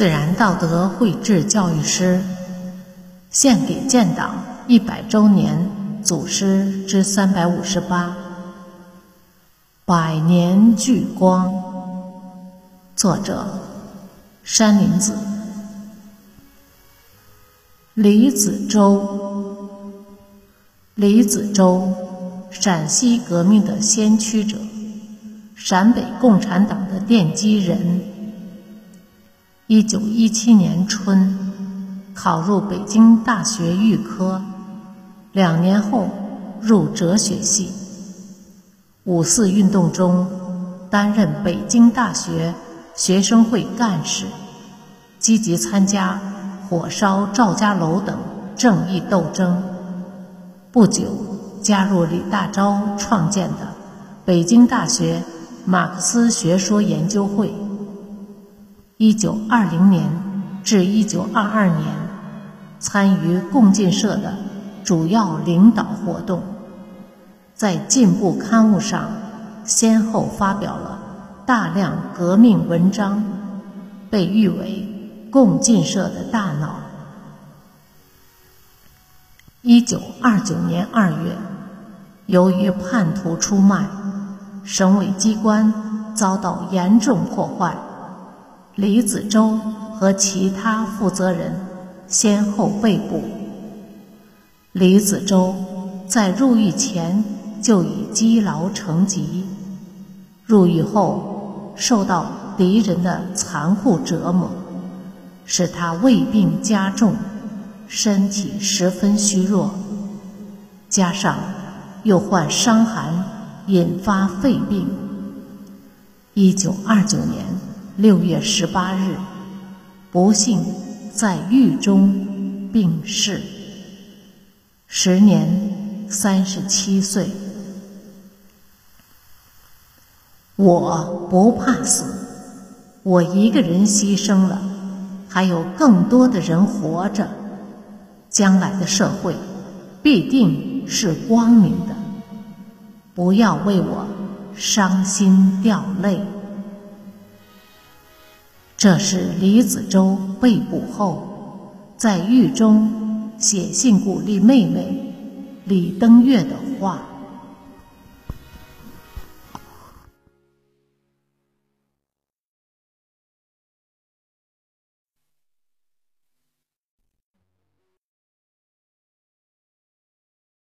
自然道德绘制教育诗，献给建党一百周年祖师之三百五十八。百年聚光，作者山林子。李子洲，李子洲，陕西革命的先驱者，陕北共产党的奠基人。一九一七年春，考入北京大学预科，两年后入哲学系。五四运动中，担任北京大学学生会干事，积极参加火烧赵家楼等正义斗争。不久，加入李大钊创建的北京大学马克思学说研究会。一九二零年至一九二二年，参与共进社的主要领导活动。在进步刊物上，先后发表了大量革命文章，被誉为共进社的大脑。一九二九年二月，由于叛徒出卖，省委机关遭到严重破坏，李子洲和其他负责人先后被捕。李子洲在入狱前。就已积劳成疾，入狱后受到敌人的残酷折磨，使他胃病加重，身体十分虚弱，加上又患伤寒，引发肺病。一九二九年六月十八日，不幸在狱中病逝，时年三十七岁。我不怕死，我一个人牺牲了，还有更多的人活着，将来的社会必定是光明的。不要为我伤心掉泪。这是李子洲被捕后在狱中写信鼓励妹妹李登月的话。